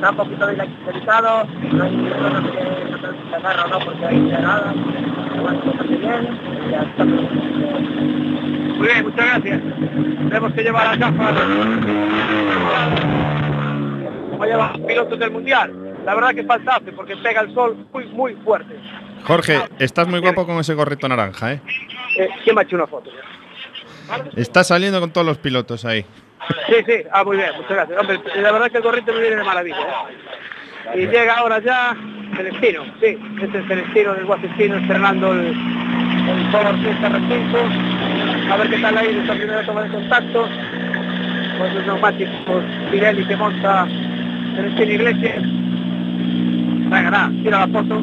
Está un poquito delicado, no hay ninguna que se agarra no porque hay nada. Bueno, bastante bien, ya está. Muy bien, muchas gracias. Tenemos que llevar a gafas como llevan los pilotos del mundial. La verdad que es fantástico porque pega el sol muy, muy fuerte. Jorge, estás muy guapo con ese gorrito naranja, ¿eh? Eh, ¿Quién me ha hecho una foto? Estás saliendo con todos los pilotos ahí. Sí, sí, ah, muy bien, muchas gracias. Hombre, la verdad que el gorrito me viene de maravilla. ¿eh? Y llega ahora ya Celestino, sí, este es Celestino del Guasestino estrenando el, el Ford Fiesta R5. A ver qué tal ahí esta primera toma de contacto con los neumáticos Pirelli que monta Celestino Iglesias. Venga, nada, tira la foto.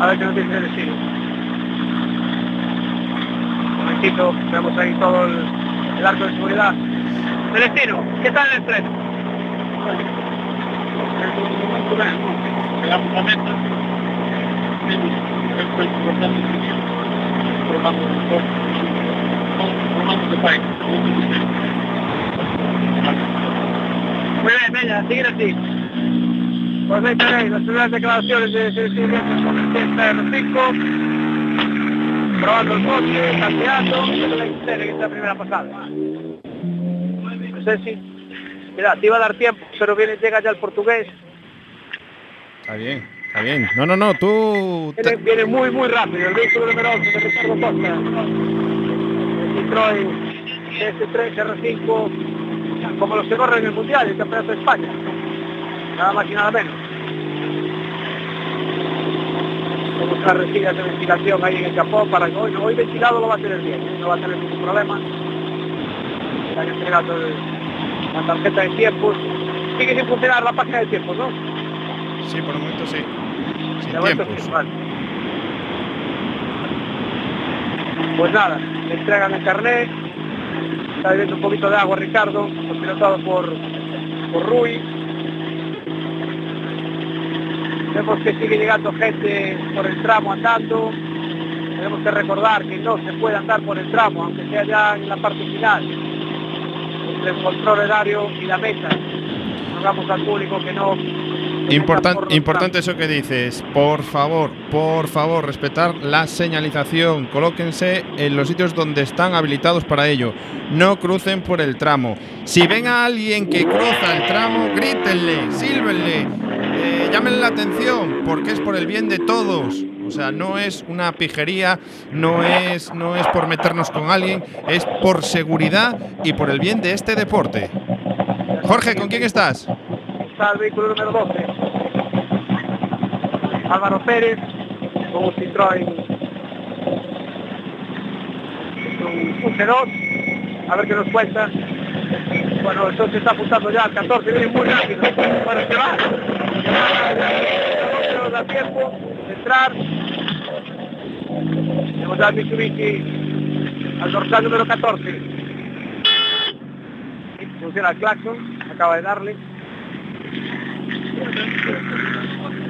A ver qué nos dice Celestino. Un momentito, vemos ahí todo el, el arco de seguridad. Celestino, ¿qué tal el estreno? llegamos a meta, estoy cortando el sitio, formando un poco, formando de país. Muy bien, venga, seguir así. Pues ahí tenéis las primeras declaraciones de Celestino con el Fiesta R5, probando el coche, hay que hacer en esta primera pasada. Si... Mira, te iba a dar tiempo, pero viene, llega ya el portugués, Está bien, está bien. No, no, no, tú... Viene, viene muy, muy rápido. El vehículo número 11 de Ricardo Costa. El Citroën DS3 R5, como los que corren en el Mundial, el Campeonato de España. Nada más y nada menos. Con resinas de ventilación ahí en el capó para que hoy, hoy ventilado lo va a tener bien, no va a tener ningún problema. Le han entregado el- la tarjeta de tiempos. Sigue sin funcionar la página de tiempos, ¿no? Sí, por el momento sí. Sin momento tiempos. sí, vale. Pues nada, le entregan el carnet, está bebiendo un poquito de agua Ricardo, pilotado por, por Rui. Vemos que sigue llegando gente por el tramo andando. Tenemos que recordar que no se puede andar por el tramo, aunque sea ya en la parte final, el control horario y la meta. Rogamos al público que no Importan- importante eso que dices. Por favor, por favor, respetar la señalización. Colóquense en los sitios donde están habilitados para ello. No crucen por el tramo. Si ven a alguien que cruza el tramo, grítenle, sílvenle, eh, llámenle la atención, porque es por el bien de todos. O sea, no es una pijería, no es, no es por meternos con alguien, es por seguridad y por el bien de este deporte. Jorge, ¿con quién estás? está el vehículo número 12. Álvaro Pérez con un Citroën un, un C2 a ver qué nos cuenta bueno el se está apuntando ya al 14 viene muy rápido bueno se va se va, no nos da tiempo de entrar tenemos ya al Mitsubishi al dorsal número 14 funciona el claxon acaba de darle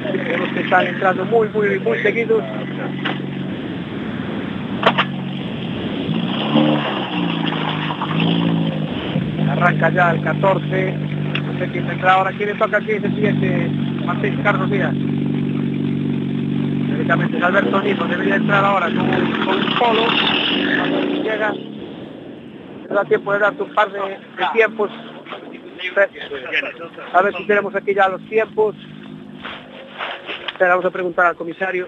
Vemos que están entrando muy, muy, muy seguidos. Arranca ya el 14. No sé quién entra ahora. ¿Quién le toca aquí? Es el siguiente. Martín Carlos Díaz. Directamente es Alberto Nimo. Debería entrar ahora con un, con un polo. Cuando llega, da tiempo de darte un par de, de tiempos. A ver si tenemos aquí ya los tiempos. Espera, vamos a preguntar al comisario.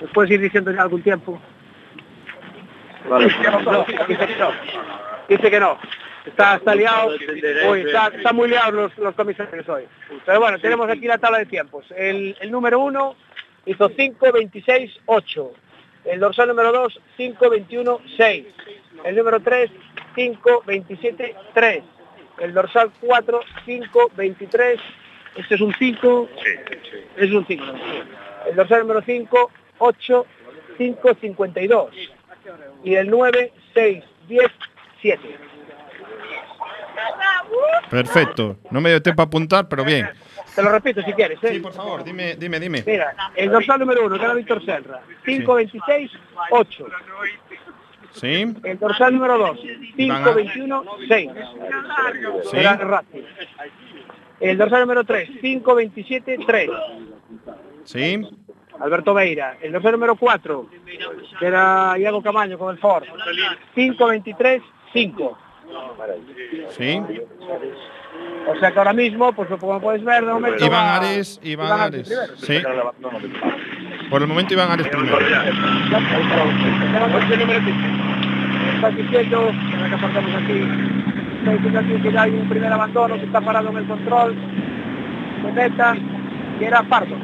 ¿Nos puedes ir diciendo ya algún tiempo? No, dice que no. Dice que no. Está, está liado. Uy, está, está muy liado los, los comisarios hoy. Pero bueno, tenemos aquí la tabla de tiempos. El, el número uno hizo 5.26.8. El dorsal número 2, 5.21.6. El número 3, 5.27.3. El dorsal 4, 5.23. Este es un 5. Es un 5. El dorsal número 5, 8, 5.52. Y el 9, 6, 10, 7. Perfecto. No me dio tiempo a apuntar, pero bien. Te lo repito si quieres. ¿eh? Sí, por favor, dime, dime, dime. Mira, el dorsal número 1, que era Víctor Serra, 5.26, 8. ¿Sí? El dorsal número 2, 5.21, 6. Sí. Era. El dorsal número 3, 527-3. Sí. Alberto Beira. El dorsal número 4, que era Iago Camaño con el Ford. 523-5. Sí. O sea que ahora mismo, pues como puedes ver, de momento Iván va- Ares, Iván Iván Ares. primero. Sí. Por el momento Iván Ares primero. Estás diciendo, ahora que apartamos aquí, está diciendo aquí que ya hay un primer abandono que está parado en el control meta, que era Pardo.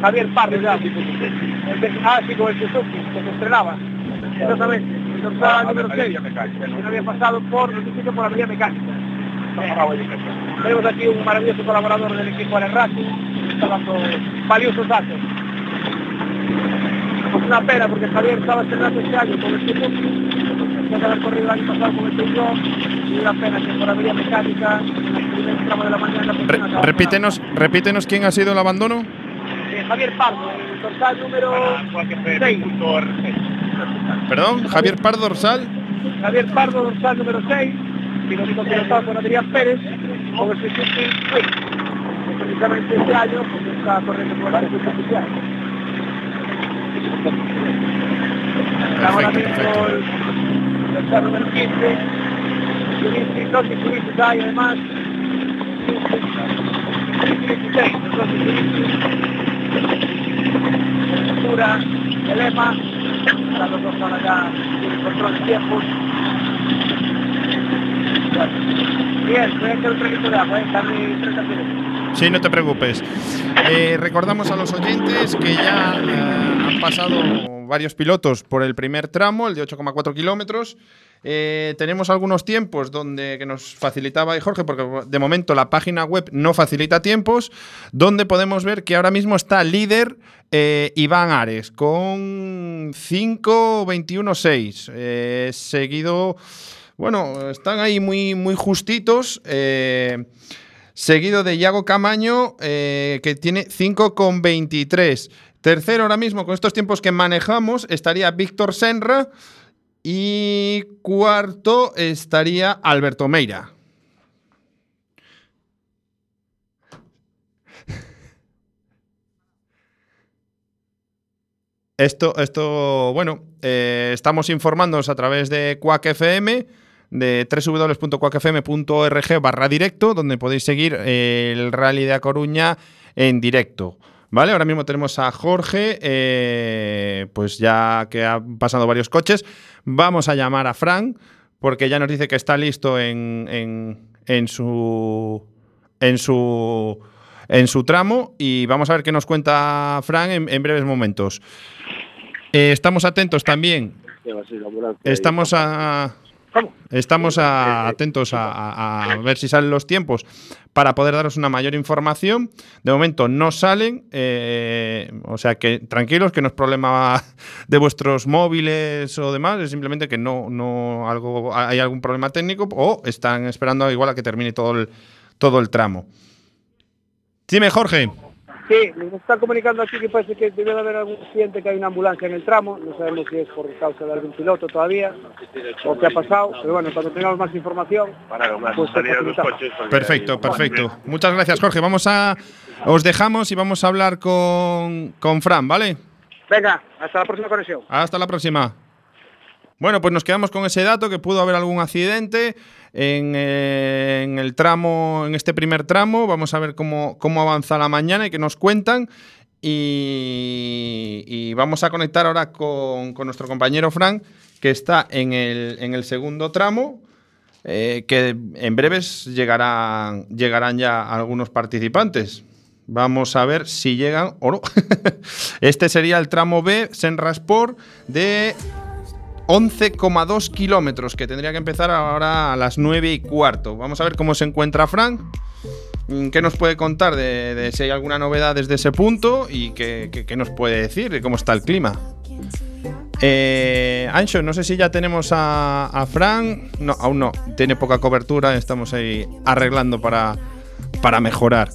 Javier Pardo, ya. El de- ah, sí, con el Suzuki, que se estrenaba. Exactamente. El dorsal número 6, que no había pasado por, no por la vía mecánica. Tenemos aquí un maravilloso colaborador del equipo de Racing, que está dando valiosos datos. Es una pena porque Javier estaba estrenando este año con el Suzuki, después de haber corrido el año pasado con el Peugeot, y una pena que por mecánica, en el tramo de la mañana, pues, Re- repítenos, repítenos quién ha sido el abandono. Eh, Javier Pardo, el dorsal número 6. Perdón, Javier Pardo Dorsal. Javier Pardo, dorsal número 6, piloto pilotado por Adrián Pérez, con el Suzuki Quick, que precisamente este año pues, está corriendo por el circuito oficial. Ahora mismo el número 15, Yuristi, dos Mitsubishi hay además, 16, los dos Mitsubishi, Altura, el lema, los dos ya en control de tiempos. Bien, voy a echar un traguito de agua. Dame 30 segundos. Sí, no te preocupes. Eh, recordamos a los oyentes que ya eh, han pasado varios pilotos por el primer tramo, el de 8,4 kilómetros. Eh, tenemos algunos tiempos donde que nos facilitaba ahí Jorge, porque de momento la página web no facilita tiempos, donde podemos ver que ahora mismo está líder Iván Ares con 5.21.6, eh, seguido, bueno, están ahí muy, muy justitos. eh, seguido de Iago Camaño, eh, que tiene 5,23. Tercero ahora mismo, con estos tiempos que manejamos, estaría Víctor Senra. Y cuarto estaría Alberto Meira. Esto, esto bueno, eh, estamos informándonos a través de Quack FM, de www.quackfm.org barra directo, donde podéis seguir eh, el Rally de A Coruña en directo. ¿Vale? Ahora mismo tenemos a Jorge, eh, pues ya que han pasado varios coches. Vamos a llamar a Fran, porque ya nos dice que está listo en, en, en su. en su. en su tramo. Y vamos a ver qué nos cuenta Fran en, en breves momentos. Eh, estamos atentos también. Estamos a. ¿Cómo? Estamos a- atentos a, a- a ver si salen los tiempos para poder daros una mayor información. De momento no salen, eh, o sea que tranquilos, que no es problema de vuestros móviles o demás, es simplemente que no, no algo, hay algún problema técnico o están esperando igual a que termine todo el, todo el tramo. Dime, Jorge. Sí, nos está comunicando aquí que parece que debe de haber algún accidente, que hay una ambulancia en el tramo. No sabemos si es por causa de algún piloto todavía o qué ha pasado. Pero bueno, cuando tengamos más información, pues. Perfecto, perfecto. Muchas gracias, Jorge. Vamos a. Os dejamos y vamos a hablar con, con Fran, ¿vale? Venga, hasta la próxima conexión. Hasta la próxima. Bueno, pues nos quedamos con ese dato que pudo haber algún accidente en, eh, en el tramo, en este primer tramo. Vamos a ver cómo, cómo avanza la mañana y qué nos cuentan. Y, vamos a conectar ahora con, nuestro compañero Frank, que está en el, en el segundo tramo. eh, que en breves llegarán, llegarán ya algunos participantes. Vamos a ver si llegan o no. este sería el tramo B, Senrasport, de 11,2 kilómetros, que tendría que empezar ahora a las 9 y cuarto. Vamos a ver cómo se encuentra Frank. mm, ¿Qué nos puede contar de, si hay alguna novedad desde ese punto? Y qué, nos puede decir de cómo está el clima. Eh, Ancho, no sé si ya tenemos a, a Fran. No, aún no. Tiene poca cobertura. Estamos ahí arreglando para, para mejorar.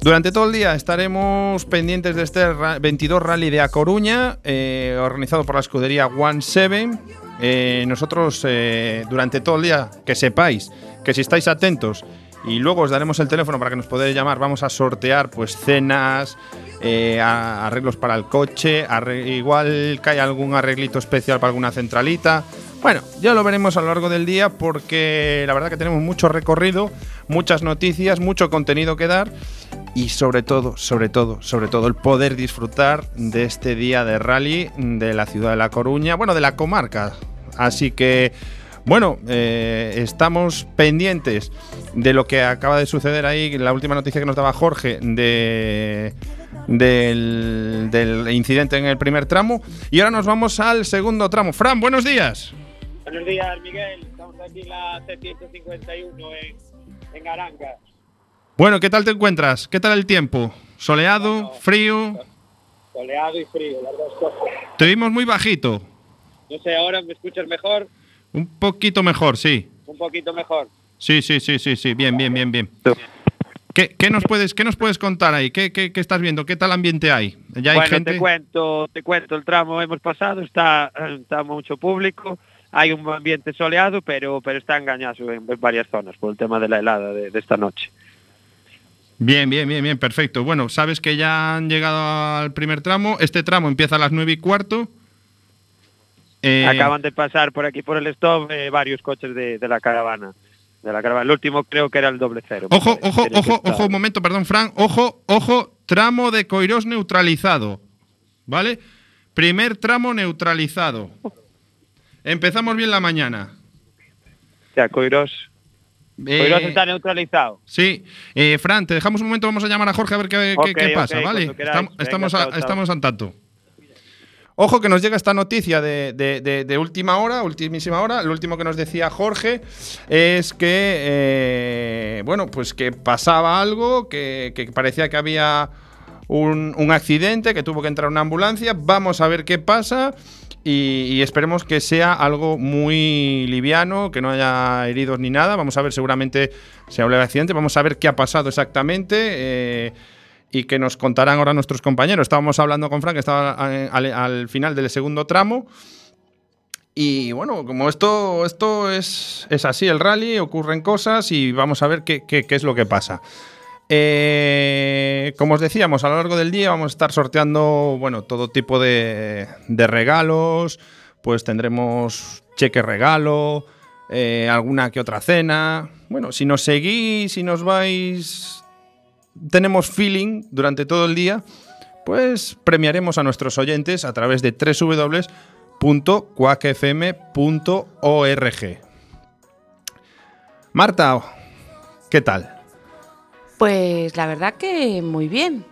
Durante todo el día estaremos pendientes de este ra- 22 Rally de A Coruña, eh, organizado por la escudería One Seven. Eh, nosotros, eh, durante todo el día, que sepáis que si estáis atentos y luego os daremos el teléfono para que nos podáis llamar. Vamos a sortear pues cenas, arreglos para el coche, igual que hay algún arreglito especial para alguna centralita. Bueno, ya lo veremos a lo largo del día porque la verdad que tenemos mucho recorrido, muchas noticias, mucho contenido que dar y sobre todo, sobre todo, sobre todo el poder disfrutar de este día de rally de la ciudad de La Coruña, bueno, de la comarca. Así que, bueno, eh, estamos pendientes de lo que acaba de suceder ahí, la última noticia que nos daba Jorge de del, del incidente en el primer tramo. Y ahora nos vamos al segundo tramo. Fran, buenos días. Buenos días, Miguel. Estamos aquí en la C151 en, en Aranga. Bueno, ¿qué tal te encuentras? ¿Qué tal el tiempo? ¿Soleado? ¿Frío? Soleado y frío, las dos cosas. Te vimos muy bajito. No sé, ahora me escuchas mejor, Un poquito mejor, sí. un poquito mejor. Sí, sí, sí, sí, sí. Bien, bien, bien, bien. ¿Qué, qué nos, puedes, qué nos puedes contar ahí? ¿Qué, qué, qué estás viendo? ¿Qué tal ambiente hay? ¿Ya hay bueno, gente? te cuento, te cuento el tramo hemos pasado, está, está mucho público, hay un ambiente soleado, pero pero está engañado en varias zonas por el tema de la helada de, de esta noche. Bien, bien, bien, bien, perfecto. Bueno, sabes que ya han llegado al primer tramo. Este tramo empieza a las nueve y cuarto. Eh, Acaban de pasar por aquí por el stop eh, varios coches de, de la caravana. De la caravana. El último creo que era el doble cero. Ojo, ojo, ojo, ojo, un momento, perdón, Fran. Ojo, ojo, tramo de Coirós neutralizado. ¿Vale? Primer tramo neutralizado. Empezamos bien la mañana. Sea, Coirós, Eh, Coirós está neutralizado. Sí, eh, Fran, te dejamos un momento, vamos a llamar a Jorge a ver qué, qué- Ok, qué pasa, ok, ¿vale? Estamos, Venga, estamos, a- estamos al tanto. Ojo que nos llega esta noticia de, de- de- de última hora, ultimísima hora. Lo último que nos decía Jorge es que, eh, bueno, pues que pasaba algo, que, que parecía que había un, un accidente, que tuvo que entrar una ambulancia. Vamos a ver qué pasa y, esperemos que sea algo muy liviano, que no haya heridos ni nada. Vamos a ver, seguramente se habla de accidente. Vamos a ver qué ha pasado exactamente. eh, y que nos contarán ahora nuestros compañeros. Estábamos hablando con Frank, estaba eh, al, al final del segundo tramo. Y bueno, como esto, esto es, es así, el rally, ocurren cosas y vamos a ver qué- qué es lo que pasa. Eh, como os decíamos, a lo largo del día vamos a estar sorteando bueno, todo tipo de, regalos. Pues tendremos cheque regalo, eh, alguna que otra cena. Bueno, si nos seguís, si nos vais tenemos feeling durante todo el día, pues premiaremos a nuestros oyentes a través de www.quackfm.org. Marta, ¿qué tal? Pues la verdad que muy bien.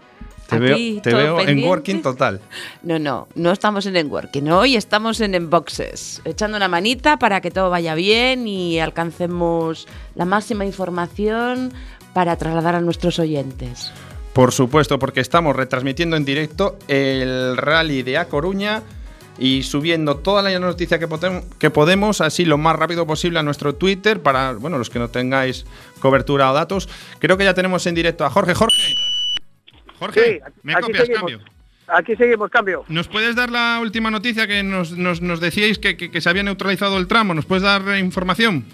Te Aquí veo, te todo veo en working total. No, no, no estamos en Enworking. Hoy estamos en Enboxes, echando una manita para que todo vaya bien y alcancemos la máxima información para trasladar a nuestros oyentes. Por supuesto, porque estamos retransmitiendo en directo el rally de A Coruña y subiendo toda la noticia que, que podemos, así lo más rápido posible a nuestro Twitter para, bueno, los que no tengáis cobertura o datos. Creo que ya tenemos en directo a Jorge. Jorge. Jorge, Sí, ¿me aquí copias? seguimos. Cambio. Aquí seguimos, cambio. ¿Nos puedes dar la última noticia que nos, nos- nos decíais que, que- que se había neutralizado el tramo? ¿Nos puedes dar información?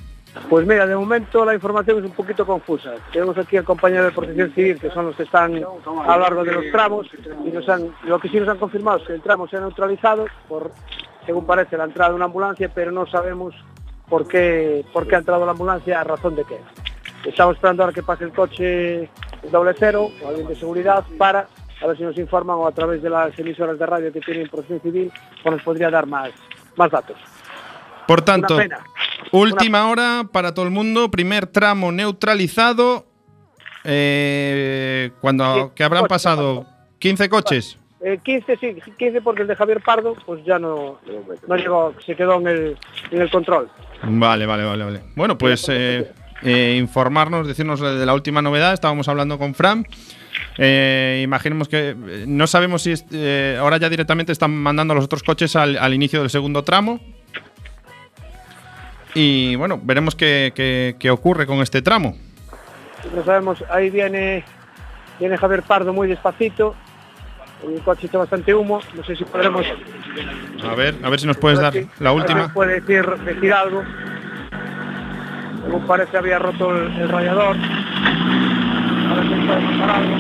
Pues mira, de momento la información es un poquito confusa. Tenemos aquí al compañero de Protección Civil, que son los que están a lo largo de los tramos, y nos han, lo que sí nos han confirmado es que el tramo se ha neutralizado por, según parece, la entrada de una ambulancia, pero no sabemos por qué, por qué ha entrado la ambulancia, a razón de qué. Estamos esperando ahora que pase el coche doble cero o alguien de seguridad para a ver si nos informan o a través de las emisoras de radio que tienen Protección Civil, pues nos podría dar más, más datos. Por tanto, última hora para todo el mundo, primer tramo neutralizado. eh, cuando que habrán coches, pasado 15 coches. Eh, 15 sí, 15 porque el de Javier Pardo pues ya no, no llegó, se quedó en el, en el control. Vale, vale, vale, vale. Bueno, pues eh, eh, informarnos, decirnos de la última novedad. Estábamos hablando con Fran. Eh, imaginemos que eh, no sabemos si eh, ahora ya directamente están mandando los otros coches al, al inicio del segundo tramo. Y bueno, veremos qué, qué- qué ocurre con este tramo. No sabemos, ahí viene, viene Javier Pardo muy despacito, el coche está bastante humo, no sé si podremos... A ver, a ver si nos puedes dar la si última. puede decir, decir algo. Según parece había roto el, el radiador. A ver si podemos pasar algo.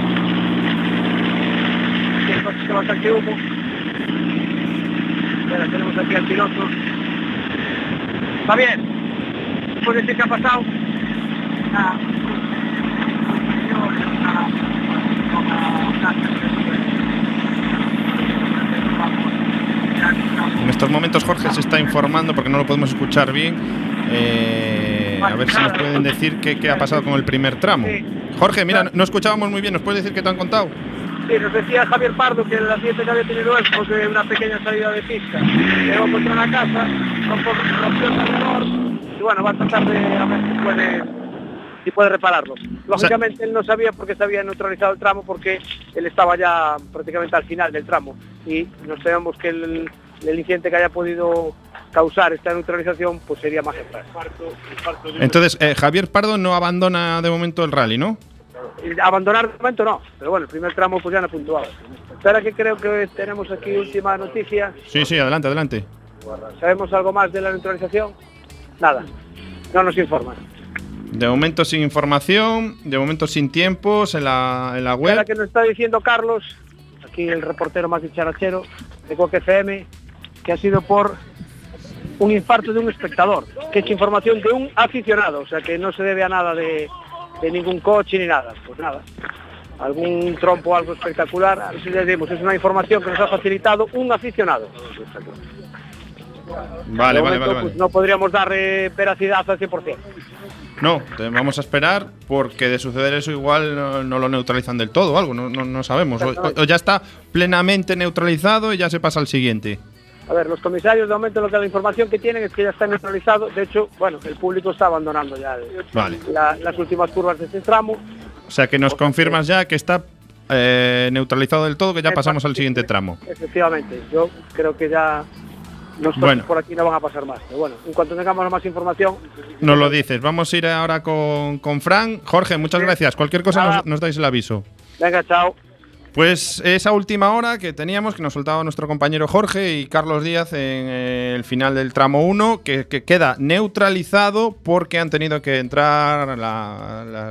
El coche que bastante humo. Tenemos aquí al piloto. Está bien. ¿Puede decir qué ha pasado? Nada. En estos momentos Jorge se está informando porque no lo podemos escuchar bien. Eh, a ver si nos pueden decir qué, qué ha pasado con el primer tramo. Jorge, mira, no escuchábamos muy bien. ¿Nos puedes decir qué te han contado? Sí, nos decía Javier Pardo que el accidente que había tenido él fue de una pequeña salida de pista. Llegó contra la casa, con rompió el alrededor y bueno, va a tratar de a ver si puede, si puede repararlo. Lógicamente él no sabía porque se había neutralizado el tramo porque él estaba ya prácticamente al final del tramo y nos tememos que el, el incidente que haya podido causar esta neutralización pues sería más grave. Entonces, eh, Javier Pardo no abandona de momento el rally, ¿no? Abandonar de momento no, pero bueno, el primer tramo pues ya no ha puntuado. Espera que creo que tenemos aquí última noticia. Sí, sí, adelante, adelante. ¿Sabemos algo más de la neutralización? Nada, no nos informan. De momento sin información, de momento sin tiempos en la, en la Ahora web. que nos está diciendo Carlos, aquí el reportero más dicharachero de Coque FM, que ha sido por un infarto de un espectador, que es información de un aficionado, o sea que no se debe a nada de, de ningún coche ni nada, pues nada. Algún trompo algo espectacular, así le decimos, es una información que nos ha facilitado un aficionado. Vale, vale, momento, vale, vale. pues, no podríamos dar eh, veracidad al 100%. No, vamos a esperar porque de suceder eso igual no, no lo neutralizan del todo o algo, no, no, no sabemos. O ya está plenamente neutralizado y ya se pasa al siguiente. A ver, los comisarios de momento lo que la información que tienen es que ya está neutralizado. De hecho, bueno, el público está abandonando ya el- Vale. la- las últimas curvas de este tramo. O sea que nos confirmas ya que está eh, neutralizado del todo, que ya pasamos al siguiente tramo. Efectivamente, yo creo que ya los coches Bueno. por aquí no van a pasar más. Pero bueno, en cuanto tengamos más información, Nos lo dices. Vamos a ir ahora con, con Fran. Jorge, muchas Sí. gracias. Cualquier cosa nos, nos dais el aviso. venga, chao. Pues esa última hora que teníamos, que nos soltaba nuestro compañero Jorge y Carlos Díaz en el final del tramo 1, que, que queda neutralizado porque han tenido que entrar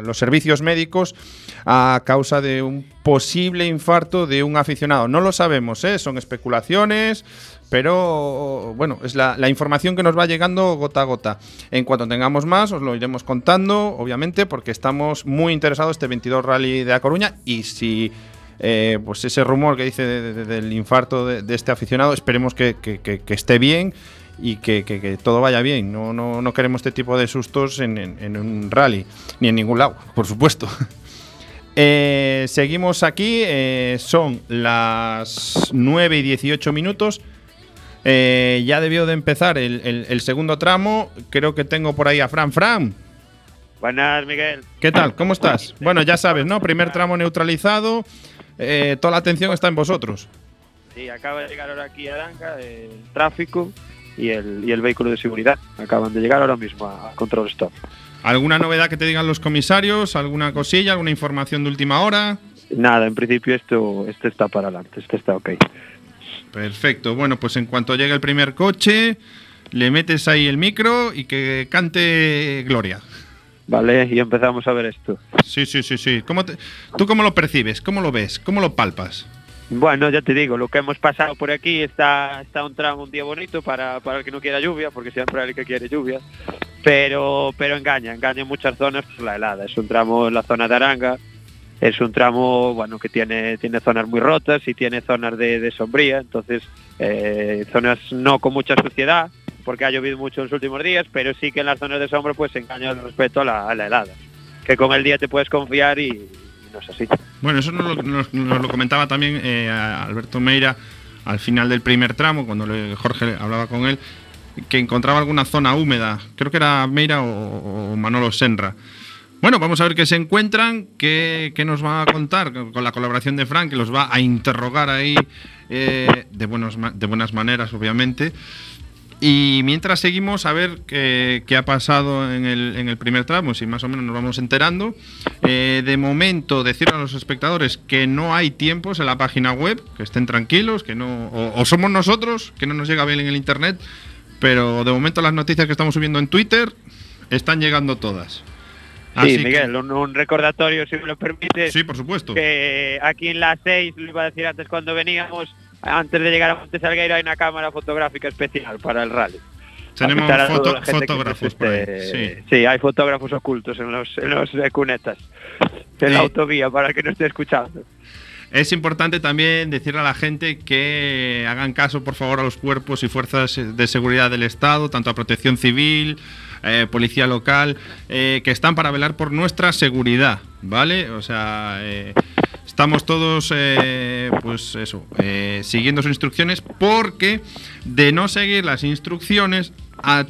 los servicios médicos a causa de un posible infarto de un aficionado. No lo sabemos, ¿eh? son especulaciones, pero bueno, es la, la información que nos va llegando gota a gota. En cuanto tengamos más, os lo iremos contando, obviamente, porque estamos muy interesados este 22 Rally de A Coruña y si eh, pues ese rumor que dice de- de- del infarto de, de este aficionado, esperemos que, que- que- que esté bien y que, que- que todo vaya bien. No, no, no queremos este tipo de sustos en, en- en un rally, ni en ningún lado, por supuesto. Eh, seguimos aquí, eh, son las 9 y 18 minutos. Eh, ya debió de empezar el, el- el segundo tramo. Creo que tengo por ahí a Fran. Fran, Buenas, Miguel. ¿qué tal? ¿Cómo estás? Bueno, ya sabes, ¿no? Primer tramo neutralizado. Eh, toda la atención está en vosotros. Sí, acaba de llegar ahora aquí a Aranca el tráfico y el, y el vehículo de seguridad. Acaban de llegar ahora mismo a, Control Stop. ¿Alguna novedad que te digan los comisarios? ¿Alguna cosilla? ¿Alguna información de última hora? Nada, en principio esto, este está para adelante, este está ok. Perfecto. Bueno, pues en cuanto llegue el primer coche, le metes ahí el micro y que cante Gloria. Vale, y empezamos a ver esto. Sí, sí, sí, sí. ¿Cómo te- ¿Tú cómo lo percibes? ¿Cómo lo ves? ¿Cómo lo palpas? Bueno, ya te digo, lo que hemos pasado por aquí está, está un tramo, un día bonito para, para el que no quiera lluvia, porque siempre hay el que quiere lluvia, pero, pero engaña, engaña en muchas zonas por la helada. Es un tramo en la zona de Aranga, es un tramo bueno que tiene, tiene zonas muy rotas y tiene zonas de, de sombría, entonces eh, zonas no con mucha suciedad, porque ha llovido mucho en los últimos días, pero sí que en las zonas de sombra pues engaña respecto a la, helada, que con el día te puedes confiar y, y no así. Bueno, eso nos lo, comentaba también eh, Alberto Meira al final del primer tramo, cuando le- Jorge hablaba con él, que encontraba alguna zona húmeda. Creo que era Meira o, Manolo Senra. Bueno, vamos a ver qué se encuentran, qué, qué nos va a contar con la colaboración de Frank, que los va a interrogar ahí eh, de, buenos de buenas maneras, obviamente. Y mientras seguimos a ver qué, qué ha pasado en el, en el primer tramo, si más o menos nos vamos enterando. Eh, de momento, decir a los espectadores que no hay tiempos en la página web, que estén tranquilos, que no. O, o somos nosotros, que no nos llega bien en el internet, pero de momento las noticias que estamos subiendo en Twitter están llegando todas. Así Sí, que- Miguel, un, un recordatorio, si me lo permite, Sí, por supuesto. que aquí en la 6, lo iba a decir antes cuando veníamos, antes de llegar a Monte Salgueiro hay una cámara fotográfica especial para el rally. Tenemos foto- fotógrafos por ahí. Sí. Sí, hay fotógrafos ocultos en los, en los cunetas, en la autovía, para el que no esté escuchando. Es importante también decirle a la gente que hagan caso, por favor, a los cuerpos y fuerzas de seguridad del Estado, tanto a Protección Civil, eh, Policía Local, eh, que están para velar por nuestra seguridad, ¿vale? O sea, eh, estamos todos, eh, pues eso, eh, siguiendo sus instrucciones, porque de no seguir las instrucciones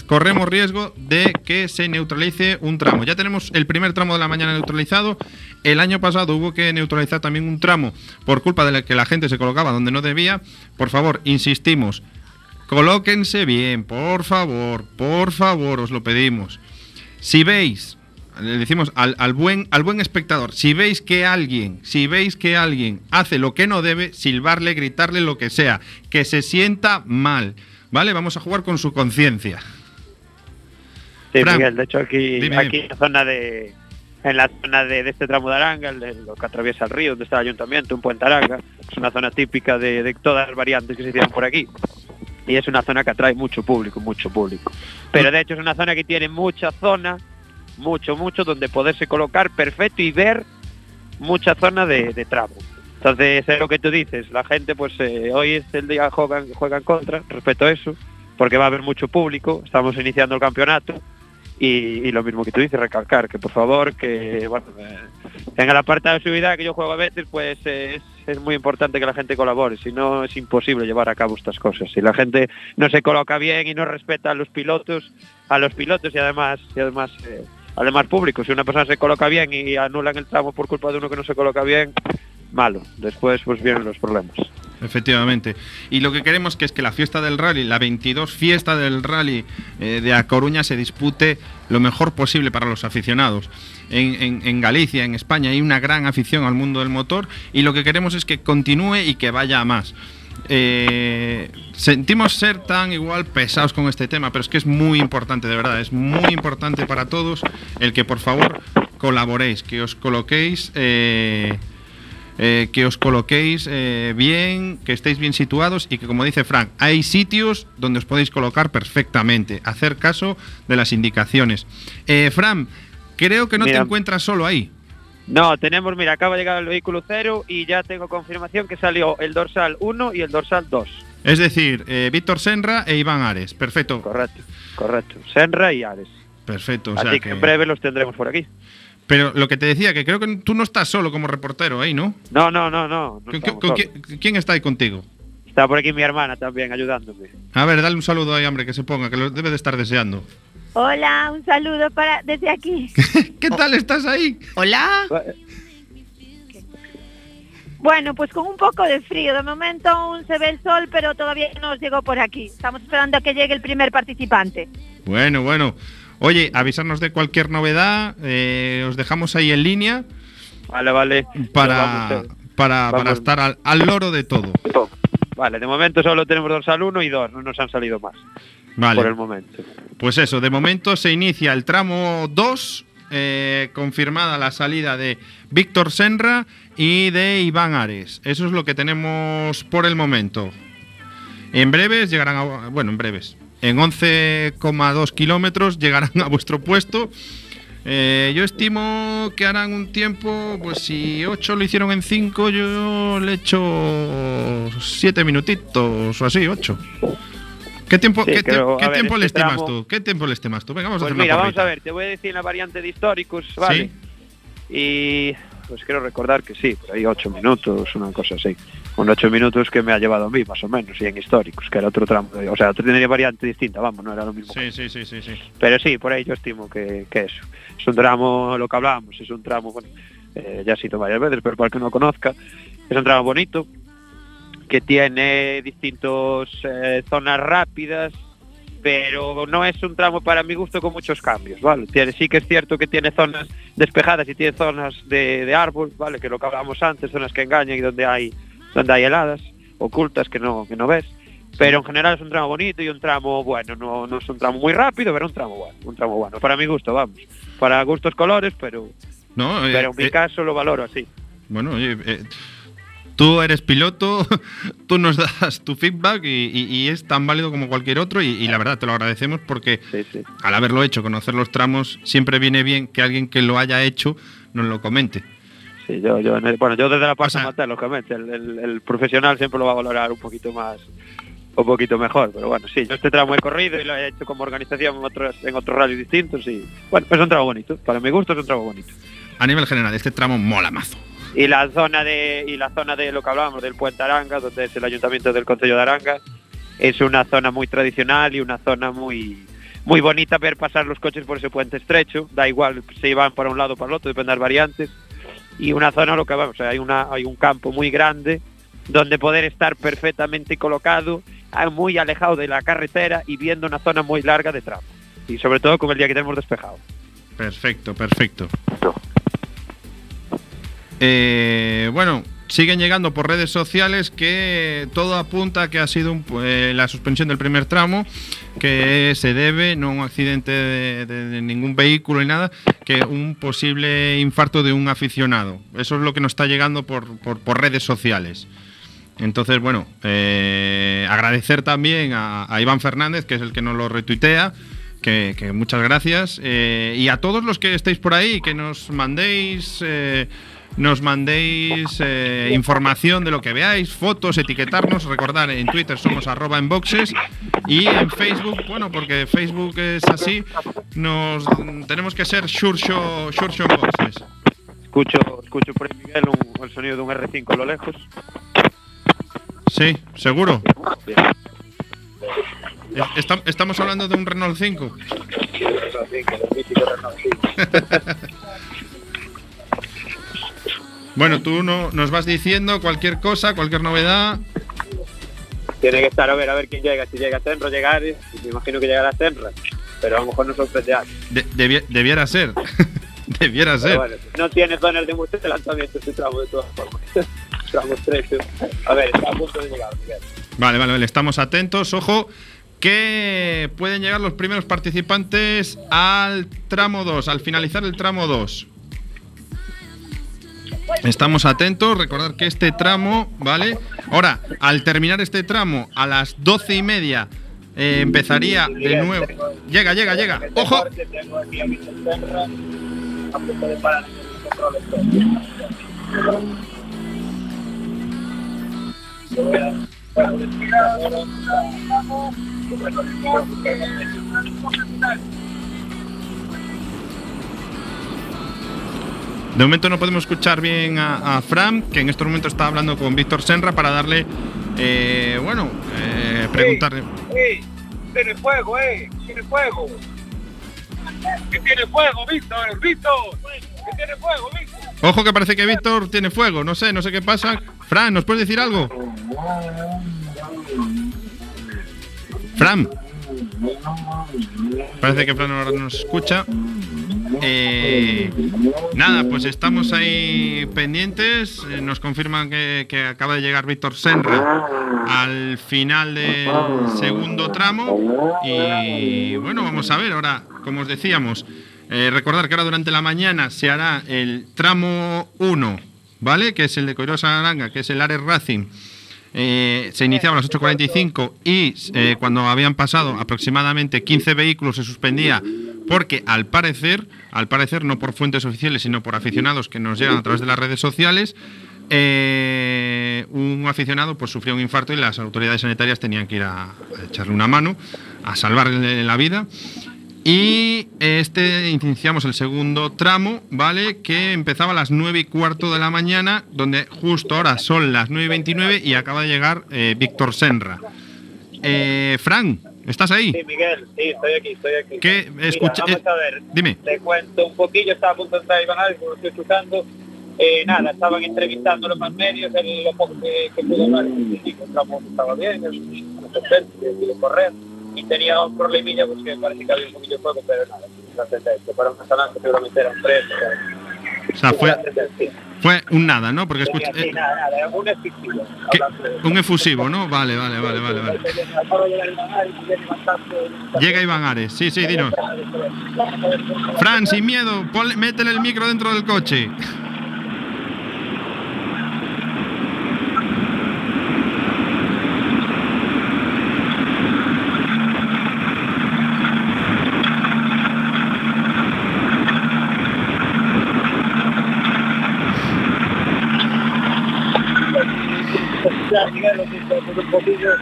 corremos riesgo de que se neutralice un tramo. Ya tenemos el primer tramo de la mañana neutralizado. El año pasado hubo que neutralizar también un tramo por culpa de que la gente se colocaba donde no debía. Por favor, insistimos, colóquense bien, por favor, por favor, os lo pedimos. Si veis, le decimos al, al buen, al buen espectador, si veis que alguien, si veis que alguien hace lo que no debe, silbarle, gritarle lo que sea, que se sienta mal, ¿vale? Vamos a jugar con su conciencia. Sí, Miguel, de hecho aquí, dime, aquí dime. en la zona de en la zona de, de este tramo de Aranga, el de lo que atraviesa el río, donde está el ayuntamiento, un puente Aranga, es una zona típica de, de todas las variantes que se hicieron por aquí. Y es una zona que atrae mucho público, mucho público. Pero de hecho es una zona que tiene mucha zona, mucho, mucho, donde poderse colocar perfecto y ver mucha zona de, de tramo. Entonces es lo que tú dices, la gente pues eh, hoy es el día juegan, juegan contra respecto a eso, porque va a haber mucho público, estamos iniciando el campeonato y, lo mismo que tú dices, recalcar que por favor que bueno, eh, en el apartado de seguridad que yo juego a veces pues eh, es, es muy importante que la gente colabore, si no es imposible llevar a cabo estas cosas. Si la gente no se coloca bien y no respeta a los pilotos, a los pilotos y además y además eh, además público, si una persona se coloca bien y anulan el tramo por culpa de uno que no se coloca bien, malo. Después pues vienen los problemas. Efectivamente. Y lo que queremos que es que la fiesta del rally, la 22 fiesta del rally eh, de A Coruña se dispute lo mejor posible para los aficionados. En, en- en Galicia, en España, hay una gran afición al mundo del motor y lo que queremos es que continúe y que vaya a más. Eh, sentimos ser tan igual pesados con este tema, pero es que es muy importante, de verdad, es muy importante para todos el que por favor colaboréis, que os coloquéis eh, eh, que os coloquéis eh, bien, que estéis bien situados y que, como dice Frank, hay sitios donde os podéis colocar perfectamente. Hacer caso de las indicaciones. Eh, Fran, creo que no Mira. te encuentras solo ahí. No, tenemos, mira, acaba de llegar el vehículo cero y ya tengo confirmación que salió el dorsal 1 y el dorsal 2. Es decir, eh, Víctor Senra e Iván Ares. Perfecto. Correcto, correcto. Senra y Ares. Perfecto. o sea Así que, en breve los tendremos por aquí. Pero lo que te decía, que creo que tú no estás solo como reportero ahí, ¿no? No, no, no, no. no ¿Con- estamos con- solos. quién, quién está ahí contigo? Está por aquí mi hermana también ayudándome. A ver, dale un saludo ahí, hombre, que se ponga, que lo debe de estar deseando. Hola, un saludo para desde aquí. ¿Qué tal estás ahí? Hola. Bueno, pues con un poco de frío. De momento aún se ve el sol, pero todavía no nos llegó por aquí. Estamos esperando a que llegue el primer participante. Bueno, bueno. Oye, avisarnos de cualquier novedad. eh, os dejamos ahí en línea Vale, vale. para, eh, para, para estar al, al loro de todo. Vale, de momento solo tenemos dorsal 1 y 2, no nos han salido más por el momento. Pues eso, de momento se inicia el tramo 2. eh, confirmada la salida de Víctor Senra y de Iván Ares. Eso es lo que tenemos por el momento. En breves llegarán a. Bueno, en breves. En 11,2 kilómetros llegarán a vuestro puesto. Eh, yo estimo que harán un tiempo, pues si 8 lo hicieron en 5, yo le echo 7 minutitos o así, 8. ¿Qué tiempo, Sí, qué, te- creo, qué a ver, tiempo este le estimas tramo- tú? ¿Qué tiempo le estimas tú? Venga, vamos a Pues hacer mira, una vamos a ver, te voy a decir la variante de históricos, ¿vale? Y pues quiero recordar que sí, por ahí 8 minutos, una cosa así. Con 8 minutos que me ha llevado a mí, más o menos, y en históricos, que era otro tramo. O sea, otro tenía variante distinta, vamos, no era lo mismo. Sí, sí, sí, sí, sí. Pero sí, por ahí yo estimo que, que eso. Es un tramo, lo que hablábamos, es un tramo, bueno, eh, ya he sido varias veces, pero para el que no lo conozca, es un tramo bonito, que tiene distintas zonas rápidas, pero no es un tramo para mi gusto con muchos cambios, ¿vale? Tiene, sí que es cierto que tiene zonas despejadas y tiene zonas de, de árbol, ¿vale? Que lo que hablábamos antes, zonas que engañan y donde hay, donde hay heladas ocultas que no, que no ves. Pero en general es un tramo bonito y un tramo bueno, no, no es un tramo muy rápido, pero un tramo bueno, un tramo bueno. Para mi gusto, vamos. Para gustos colores, pero, No, eh, pero en mi eh, caso lo valoro así. Bueno, eh, tú eres piloto, tú nos das tu feedback y, y- y es tan válido como cualquier otro y, y la verdad te lo agradecemos porque Sí, sí. al haberlo hecho, conocer los tramos, siempre viene bien que alguien que lo haya hecho nos lo comente. Sí, yo, yo, en el- bueno, yo desde la parte sea- amateur, lógicamente, el, el- el profesional siempre lo va a valorar un poquito más, un poquito mejor, pero bueno, sí, yo este tramo he corrido y lo he hecho como organización en otros, en otros rallies distintos y, bueno, es un tramo bonito, para mi gusto es un tramo bonito. A nivel general, este tramo mola mazo. Y la zona de, y la zona de lo que hablábamos del Puente Aranga, donde es el ayuntamiento del Concello de Aranga, es una zona muy tradicional y una zona muy, muy bonita ver pasar los coches por ese puente estrecho, da igual si van para un lado o para el otro, depende de las variantes, y una zona lo que vamos, hay una hay un campo muy grande donde poder estar perfectamente colocado, ah, muy alejado de la carretera y viendo una zona muy larga de tramo. Y sobre todo con el día que tenemos despejado. Perfecto, perfecto. Eh, bueno, siguen llegando por redes sociales que todo apunta a que ha sido eh, la suspensión del primer tramo, que se debe, no a un accidente de, ningún vehículo ni nada, que un posible infarto de un aficionado. Eso es lo que nos está llegando por, redes sociales. Entonces, bueno, eh, agradecer también a, Iván Fernández, que es el que nos lo retuitea, que, muchas gracias. y a todos los que estéis por ahí, que nos mandéis, nos mandéis eh, información de lo que veáis, fotos, etiquetarnos. Recordar, en Twitter somos arroba en boxes y en Facebook, bueno, porque Facebook es así, nos tenemos que ser Shurcho, Shurcho en boxes. Escucho, escucho por ahí, Miguel, un- el sonido de un R5 a lo lejos. Sí, seguro. Es- estam- estamos hablando de un Renault 5. Bueno, tú no, nos vas diciendo cualquier cosa, cualquier novedad. Tiene que estar a ver a ver quién llega. Si llega Senra, llegar. Me imagino que llegará Senra. Pero a lo mejor no sorprende. De- debi- debiera ser. debiera ser. Bueno, no tiene zonas de mucho adelantamiento este tramo de todas formas. tramo estrecho. A ver, está a punto de llegar, Miguel. Vale, vale, vale. Estamos atentos. Ojo, que pueden llegar los primeros participantes al tramo 2, al finalizar el tramo 2. Estamos atentos, recordar que este tramo, ¿vale? Ahora, al terminar este tramo, a las doce y media, eh, empezaría de nuevo. Llega, llega, llega. Ojo. De momento no podemos escuchar bien a, a Fran, que en estos momentos está hablando con Víctor Senra para darle, eh, bueno, eh, preguntarle. ¡Eh! ¡Tiene fuego, eh! ¡Tiene fuego! ¡Que tiene fuego, Víctor! ¡Víctor! ¡Que tiene fuego, Víctor! Ojo que parece que Víctor tiene fuego, no sé, no sé qué pasa. Fran, ¿nos puedes decir algo? Fran. Parece que Fran ahora nos escucha. Eh, nada, pues estamos ahí pendientes. Nos confirman que, que acaba de llegar Víctor Senra al final del segundo tramo. Y bueno, vamos a ver ahora, como os decíamos, eh, recordar que ahora durante la mañana se hará el tramo 1, ¿vale? Que es el de Coirosa Aranga, que es el Ares Racing. Eh, se iniciaba a las 8.45 y eh, cuando habían pasado aproximadamente 15 vehículos se suspendía porque al parecer, al parecer no por fuentes oficiales sino por aficionados que nos llegan a través de las redes sociales, eh, un aficionado pues sufrió un infarto y las autoridades sanitarias tenían que ir a, echarle una mano, a salvarle la vida. Y este iniciamos el segundo tramo, ¿vale? Que empezaba a las 9 y cuarto de la mañana, donde justo ahora son las 9 y 29 y acaba de llegar eh, Víctor Senra. Eh, Fran, ¿estás ahí? Sí, Miguel, sí, estoy aquí, estoy aquí. ¿Qué? Mira, Escucha- vamos eh, a ver, Dime. te cuento un poquillo, estaba a punto de entrar Iván lo estoy escuchando. Eh, nada, estaban entrevistando los más medios, el, lo poco que, que pude hablar, y encontramos estaba bien, el, correr, y tenía un problemilla, pues que parece que había un poquillo de fuego, pero nada, no tendencia. Para un restaurante seguramente eran tres, o sea, O sea, fue, fue un nada, ¿no? Porque Sí, así, eh, nada, nada, un de- un efusivo, ¿no? Vale, vale, vale, vale, vale. Llega Iván Ares, sí, sí, dinos. Fran, sin miedo, métele el micro dentro del coche. Un poquillo.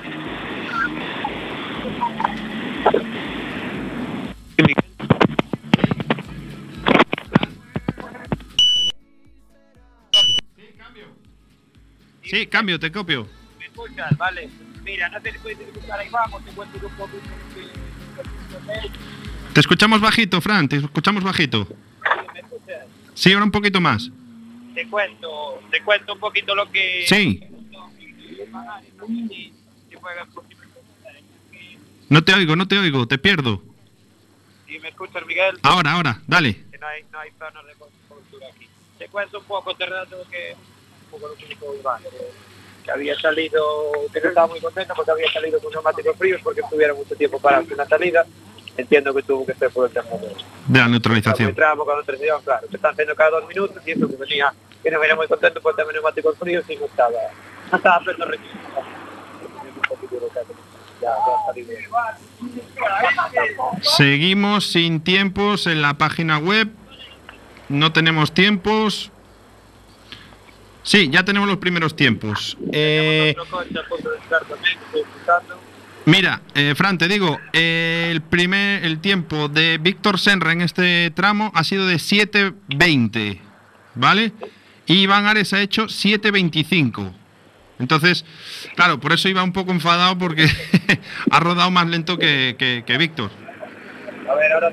Sí, cambio, te copio. ¿Me escuchas? Vale. Mira, no te puedes escuchar ahí vamos, te cuento un poquito Te escuchamos bajito, Fran, te escuchamos bajito. ¿Me escuchas? Sí, ahora un poquito más. Te cuento, te cuento un poquito lo que... Sí. No te oigo, no te oigo, te pierdo. Si me escuchas, Miguel, Ahora, ahora, dale. que no hay, no hay zonas de cobertura aquí. Te cuento un poco, te relato que un poco lo dijo Iván, que, que había salido, que no estaba muy contento porque había salido con neumáticos fríos porque estuviera mucho tiempo para hacer una salida. Entiendo que tuvo que ser por el tema de, la neutralización. tramo con transición, claro, que están haciendo cada dos minutos y eso que venía, que no venía muy contento por el tema de neumáticos fríos y no estaba, no estaba haciendo requisitos. Ya, ya ha salido. Seguimos sin tiempos en la página web. No tenemos tiempos. Sí, ya tenemos los primeros tiempos. Eh, Otro coche a punto de entrar también, que estoy escuchando. Mira, eh, Fran, te digo, eh, el primer el tiempo de Víctor Senra en este tramo ha sido de 7.20, ¿vale? Y Iván Ares ha hecho 7.25. Entonces, claro, por eso iba un poco enfadado porque ha rodado más lento que, que- Víctor. A ver, ahora.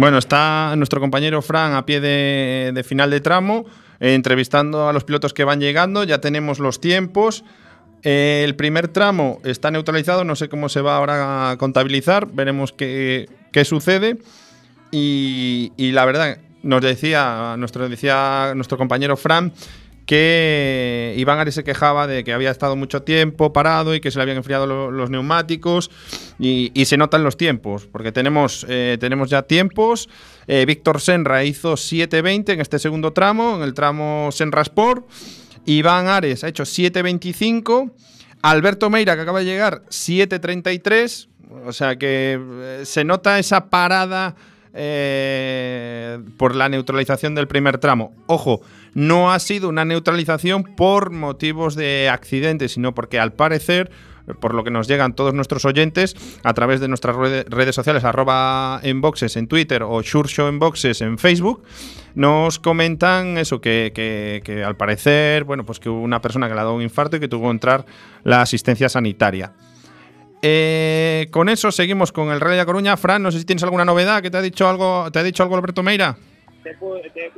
Bueno, está nuestro compañero Fran a pie de, final de tramo, eh, entrevistando a los pilotos que van llegando. Ya tenemos los tiempos. Eh, el primer tramo está neutralizado, no sé cómo se va ahora a contabilizar, veremos qué, qué sucede. Y, y la verdad, nos decía nuestro, decía nuestro compañero Fran que Iván Ares se quejaba de que había estado mucho tiempo parado y que se le habían enfriado lo- los neumáticos y, se notan los tiempos, porque tenemos, eh, tenemos ya tiempos. Eh, Víctor Senra hizo 7.20 en este segundo tramo, en el tramo Senra Sport. Iván Ares ha hecho 7.25. Alberto Meira, que acaba de llegar, 7.33. O sea que eh, se nota esa parada por la neutralización del primer tramo. Ojo, no ha sido una neutralización por motivos de accidente, sino porque al parecer, por lo que nos llegan todos nuestros oyentes, a través de nuestras rede- redes sociales, arroba en boxes en Twitter o Show en boxes en Facebook, nos comentan eso, que, que- al parecer, bueno, pues que hubo una persona que le ha dado un infarto y que tuvo que entrar la asistencia sanitaria. Eh, con eso seguimos con el Rally de Coruña. Fran, no sé si tienes alguna novedad, que te ha dicho algo, te ha dicho algo Alberto Meira. Te pu- te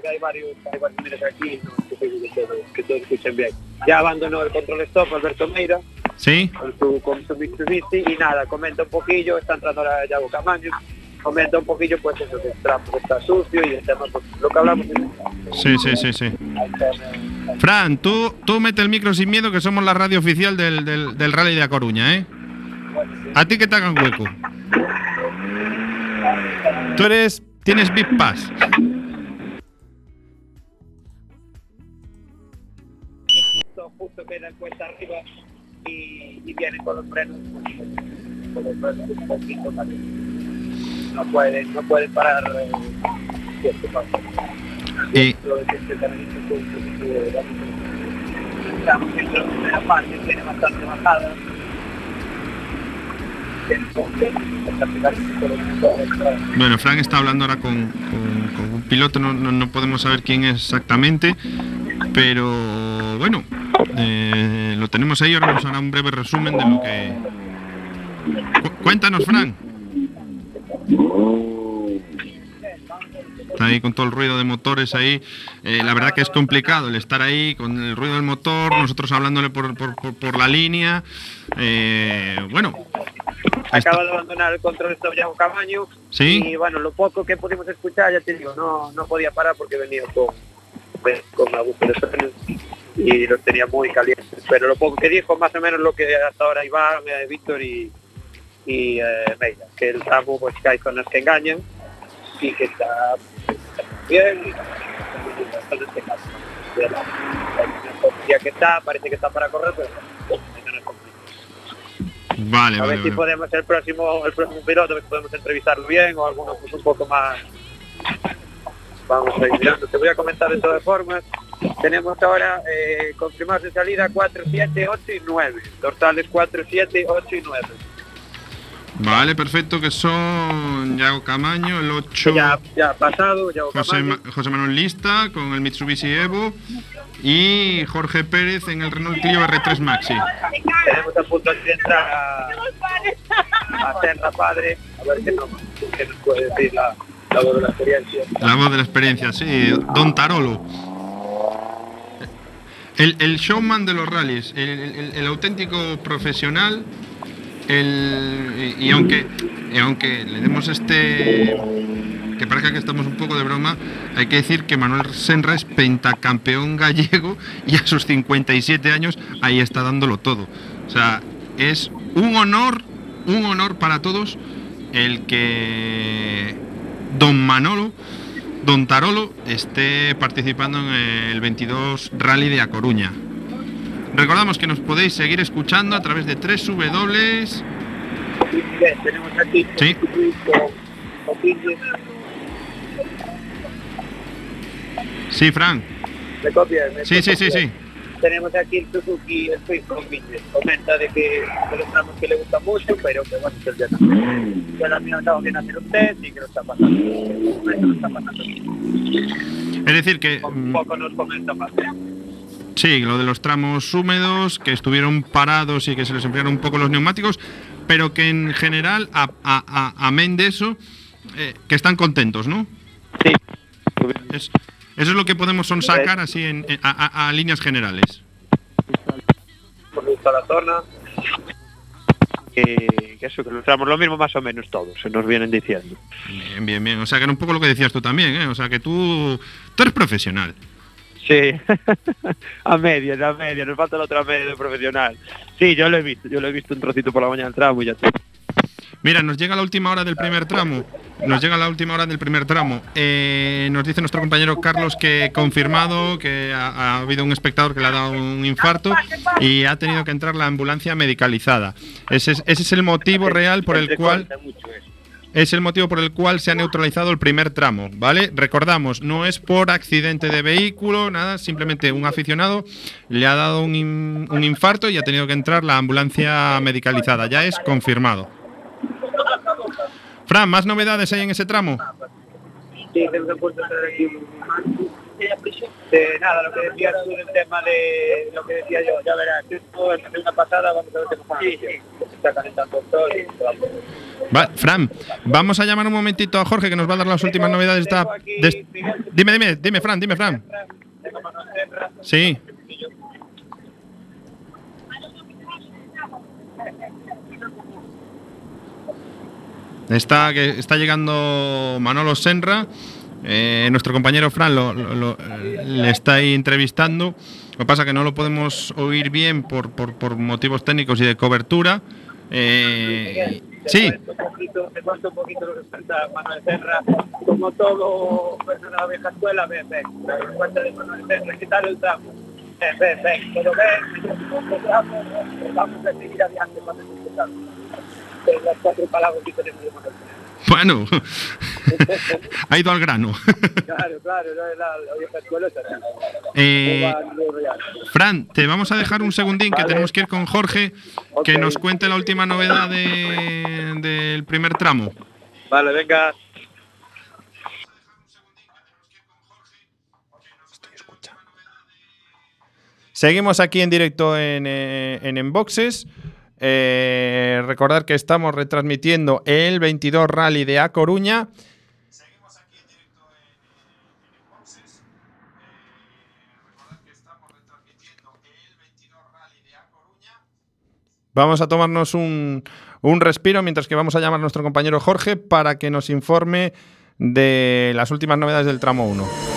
porque hay varios, hay varios miles aquí, seguro que todos, que todos escuchen bien. Ya abandonó el control stop Alberto Meira Sí. con su, con su Mitsubishi y nada, comenta un poquillo, está entrando ahora Yago Camaño, comenta un poquillo pues eso, que el está sucio y el tema, pues, lo que hablamos Sí, sí, sí, sí. Fran, tú, tú mete el micro sin miedo, que somos la radio oficial del, del, del Rally de A Coruña, ¿eh? A ti que te hagan hueco. Tú eres. Tienes VIP Pass. Justo, justo queda cuesta arriba y, y viene con los frenos con los frenos un poquito más. No pueden no pueden parar eh, cierto paso. Y, Lo de que se también es un poquito de- estamos en la primera parte tiene bastante bajada. Bueno, Fran está hablando ahora con, con- con un piloto, no, no- no podemos saber quién es exactamente, pero bueno, eh, lo tenemos ahí, ahora nos hará un breve resumen de lo que... Cu- cuéntanos, Fran. está ahí con todo el ruido de motores ahí. Eh, la verdad que es complicado el estar ahí con el ruido del motor, nosotros hablándole por, por- por- por la línea. Eh, bueno, Acaba de abandonar el control de Yago Camaño. Sí. Y bueno, lo poco que pudimos escuchar, ya te digo, no, no podía parar porque venía con, con frenos y los tenía muy calientes. Pero lo poco que dijo, más o menos lo que hasta ahora Iván, eh, Víctor y, y eh, Meira, que el tramo pues que hay zonas que engañan y que está, bien y engañan. De la- la- que está, parece que está para correr, pero vale, A vale, ver si vale. podemos el próximo, el próximo piloto, podemos entrevistarlo bien o alguno pues, un poco más. Vamos a ir mirando. Te voy a comentar de todas formas. Tenemos ahora eh, confirmados de salida 4, 7, 8 y 9. Dorsales 4, 7, 8 y 9. Vale, perfecto, que son Yago Camaño, el 8, Ya, ya pasado, ya José. Ma- José Manuel Lista con el Mitsubishi Evo y Jorge Pérez en el Renault Clio R3 Maxi. Tenemos a punto de entrar a, a Serra Padre, a ver qué nos, qué nos puede decir la, la voz de la experiencia. La de la experiencia, sí, Don Tarolo. El, el showman de los rallies, el, auténtico profesional, el, y, y aunque, y aunque le demos este, que parezca que estamos un poco de broma, hay que decir que Manuel Senra es pentacampeón gallego y a sus 57 años ahí está dándolo todo. O sea, es un honor, un honor para todos el que Don Manolo, Don Tarolo, esté participando en el 22 Rally de A Coruña. Recordamos que nos podéis seguir escuchando a través de 3 W. Bien, tenemos aquí Sí. Sí, Fran. ¿Me copias? ¿Me Sí, sí, sí. Tenemos aquí el Suzuki el Pinches. Comenta de que de los tramos que le gusta mucho, pero que bueno, que. Ya la tengo que hacer un test y que lo está pasando. Que lo está pasando bien. Es decir, que Un mm, poco nos comenta más. sí, lo de los tramos húmedos, que estuvieron parados y que se les enfriaron un poco los neumáticos, pero que en general, a, a, a- amén de eso, eh, que están contentos, ¿no? Sí. Es- eso es lo que podemos son sacar así en, en- a, líneas generales. Por la zona. Que, que eso, que lo mismo más o menos todos, se nos vienen diciendo. Bien, bien, bien. O sea, que era un poco lo que decías tú también, ¿eh? O sea, que tú, tú eres profesional. Sí, a medias, a medias, nos falta la otra media de profesional. Sí, yo lo he visto, yo lo he visto un trocito por la mañana al tramo y ya está. Mira, nos llega la última hora del primer tramo. Nos llega la última hora del primer tramo. Eh, nos dice nuestro compañero Carlos que confirmado que ha, ha habido un espectador que le ha dado un infarto y ha tenido que entrar la ambulancia medicalizada. Ese es, ese es el motivo real por el cual es el motivo por el cual se ha neutralizado el primer tramo, ¿vale? Recordamos, no es por accidente de vehículo, nada, simplemente un aficionado le ha dado un, un infarto y ha tenido que entrar la ambulancia medicalizada. Ya es confirmado. Fran, ¿más novedades hay en ese tramo? Sí, punto de hacer aquí un de nada, lo que decías tú del tema de lo que decía yo, ya verás, esto la segunda pasada vamos a ver qué pasa. Se está calentando el sol y va poner. Fran, vamos a llamar un momentito a Jorge que nos va a dar las últimas novedades. de esta- de dime, dime, dime, Fran, dime, Fran. Tengo Sí. Está, que está llegando Manolo Senra. eh, nuestro compañero Fran lo, le está ahí entrevistando. Lo que pasa que no lo podemos oír bien por, por- por motivos técnicos y de cobertura. Eh, sí, cuento un poquito, lo que Manuel Serra. Como todo de vieja escuela, cuenta de Manuel Serra, ¿qué tal el tramo? Disfrutar. De las cuatro palabras que tenemos de Manuel Serra. bueno, ha ido al grano. Claro, claro, no, la, la es así. Eh. Fran, te vamos a dejar un segundín que tenemos que ir con Jorge que nos cuente la última novedad de- del primer tramo. Vale, venga. Seguimos aquí en directo en, eh, en Enboxes. Eh, recordar que estamos retransmitiendo el 22 Rally de A Coruña. Vamos a tomarnos un, un respiro mientras que vamos a llamar a nuestro compañero Jorge para que nos informe de las últimas novedades del tramo 1.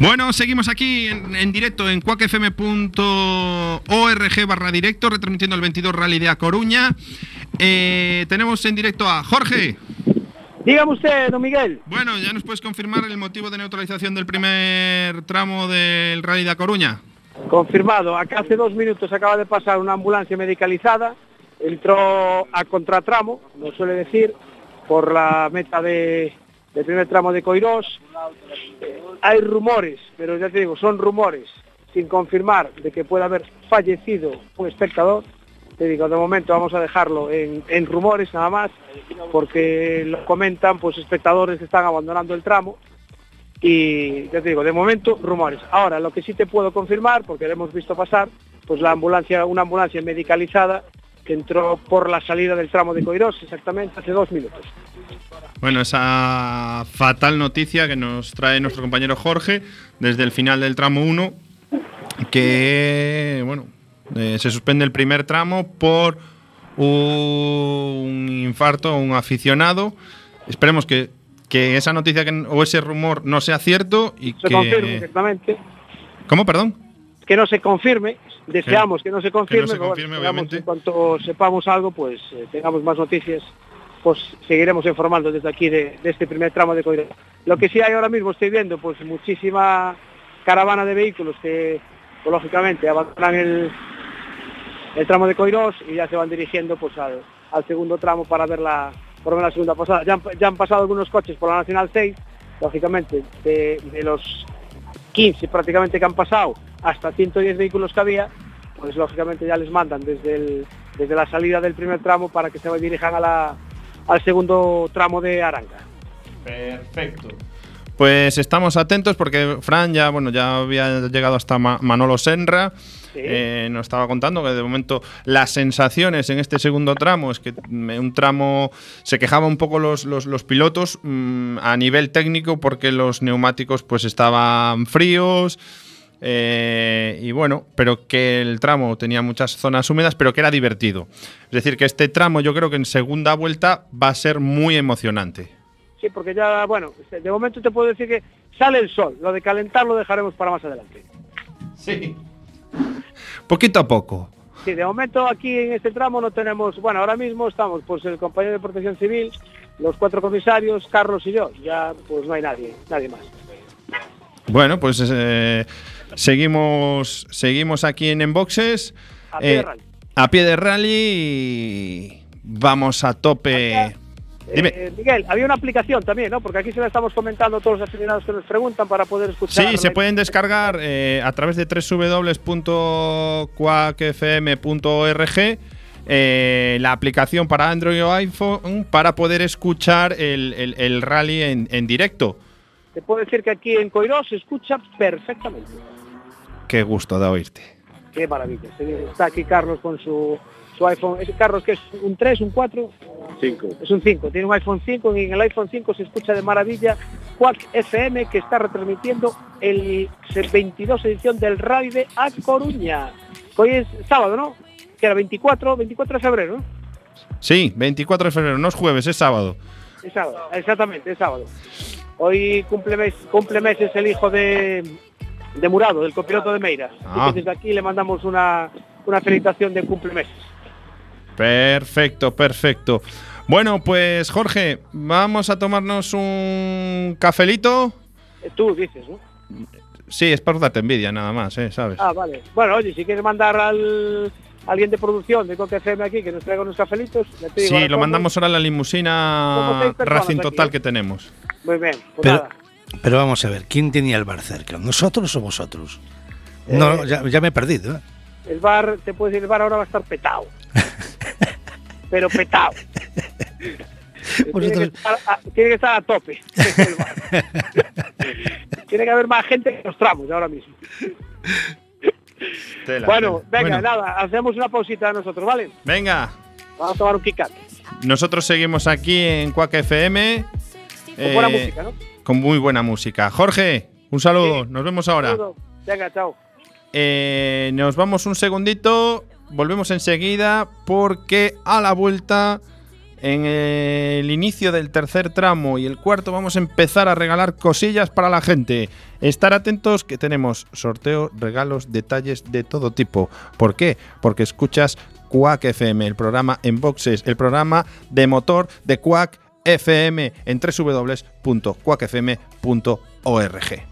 Bueno, seguimos aquí en, en directo en cuacfm.org barra directo, retransmitiendo el 22 Rally de A Coruña. Eh, tenemos en directo a Jorge. Dígame usted, don Miguel. Bueno, ya nos puedes confirmar el motivo de neutralización del primer tramo del Rally de A Coruña. Confirmado. Acá hace dos minutos acaba de pasar una ambulancia medicalizada. Entró a contratramo, nos suele decir, por la meta de, del primer tramo de Coirós. Hay rumores, pero ya te digo, son rumores, sin confirmar de que pueda haber fallecido un espectador. Te digo, de momento vamos a dejarlo en, en rumores nada más, porque lo comentan pues espectadores que están abandonando el tramo y ya te digo, de momento rumores. Ahora, lo que sí te puedo confirmar, porque lo hemos visto pasar, pues la ambulancia, una ambulancia medicalizada que entró por la salida del tramo de Coirós exactamente hace dos minutos. Bueno, esa fatal noticia que nos trae nuestro compañero Jorge desde el final del tramo 1, que bueno, eh, se suspende el primer tramo por un infarto a un aficionado. Esperemos que, que esa noticia que- o ese rumor no sea cierto y Se que... exactamente, ¿Cómo, perdón? Que no se confirme, deseamos que, no se confirme, pero confirme, en cuanto sepamos algo, pues eh, tengamos más noticias, pues seguiremos informando desde aquí de, de este primer tramo de Coirós. Lo que sí hay ahora mismo, estoy viendo, pues muchísima caravana de vehículos que, pues, lógicamente, abandonan el, el tramo de Coirós y ya se van dirigiendo pues al, al segundo tramo para ver la, por la segunda pasada. Ya han, ya han pasado algunos coches por la Nacional 6, lógicamente, de, de los 15 prácticamente que han pasado hasta 110 vehículos que había, pues lógicamente ya les mandan desde, el- desde la salida del primer tramo para que se dirijan a la- al segundo tramo de Aranga. Perfecto. Pues estamos atentos porque Fran ya, bueno, ya había llegado hasta Ma- Manolo Senra. Sí. Eh, nos estaba contando que de momento las sensaciones en este segundo tramo es que mm, un tramo se quejaban un poco los, los- los pilotos mm, a nivel técnico porque los neumáticos pues estaban fríos eh, y bueno, pero que el tramo tenía muchas zonas húmedas pero que era divertido. Es decir, que este tramo yo creo que en segunda vuelta va a ser muy emocionante. Sí, porque ya, bueno, de momento te puedo decir que sale el sol, lo de calentar lo dejaremos para más adelante. Sí. Poquito a poco. Sí, de momento aquí en este tramo no tenemos, bueno, ahora mismo estamos pues el compañero de protección civil, los cuatro comisarios, Carlos y yo, ya pues no hay nadie, nadie más. Bueno, pues eh, seguimos, seguimos aquí en Enboxes. A pie de eh, rally. a pie de rally y vamos a tope. Dime. Eh, Miguel, había una aplicación también, ¿no? Porque aquí se la estamos comentando a todos los aficionados que nos preguntan para poder escuchar. Sí, se pueden descargar eh, a través de www.quakfm.org eh, la aplicación para Android o iPhone para poder escuchar el, el- el rally en, en directo. Te puedo decir que aquí en Coirós se escucha perfectamente. Qué gusto de oírte. Qué maravilla. Está aquí Carlos con su, su iPhone. ¿Es Carlos que es un 3, un 4? 5. Es un 5. Tiene un iPhone 5 y en el iPhone 5 se escucha de maravilla Quack FM que está retransmitiendo el 22 edición del Rally de A Coruña. Hoy es sábado, ¿no? Que era 24, 24 de febrero, ¿no? Sí, 24 de febrero, no es jueves, es sábado. Es sábado, exactamente, es sábado. Hoy cumple, mes, cumple meses el hijo de, de Murado, del copiloto de Meira. Ah. Que desde aquí le mandamos una, una felicitación de cumplemeses. Perfecto, perfecto. Bueno, pues Jorge, vamos a tomarnos un cafelito. Eh, Tú dices, ¿no? Sí, es para darte envidia nada más, ¿eh? ¿sabes? Ah, vale. Bueno, oye, si quieres mandar al alguien de producción de Coque FM aquí que nos traiga unos cafelitos, te digo, Sí, lo mandamos ahora a la limusina Racing aquí, Total ¿eh? que tenemos. Muy bien, pues Pero, nada. Pero vamos a ver, ¿quién tenía el bar cerca? ¿Nosotros o vosotros? No, Eh, ya, ya me he perdido. ¿eh? El bar, te puedo decir, el bar ahora va a estar petado. Pero petado. tiene, que Vosotros- estar a, tiene que estar a tope. el bar. tiene que haber más gente que los tramos ahora mismo. Tela, bueno, tela. venga, Bueno, nada, hacemos una pausita nosotros, ¿vale? Venga, Vamos a tomar un kick nosotros seguimos aquí en Cuac FM. Con buena eh, música, ¿no? Con muy buena música. Jorge, un saludo, nos vemos ahora. Venga, chao. Eh, nos vamos un segundito, volvemos enseguida porque a la vuelta, en el inicio del tercer tramo y el cuarto, vamos a empezar a regalar cosillas para la gente. Estar atentos que tenemos sorteos, regalos, detalles de todo tipo. ¿Por qué? Porque escuchas Quack FM, el programa en boxes, el programa de motor de Quack FM en www.quackfm.org.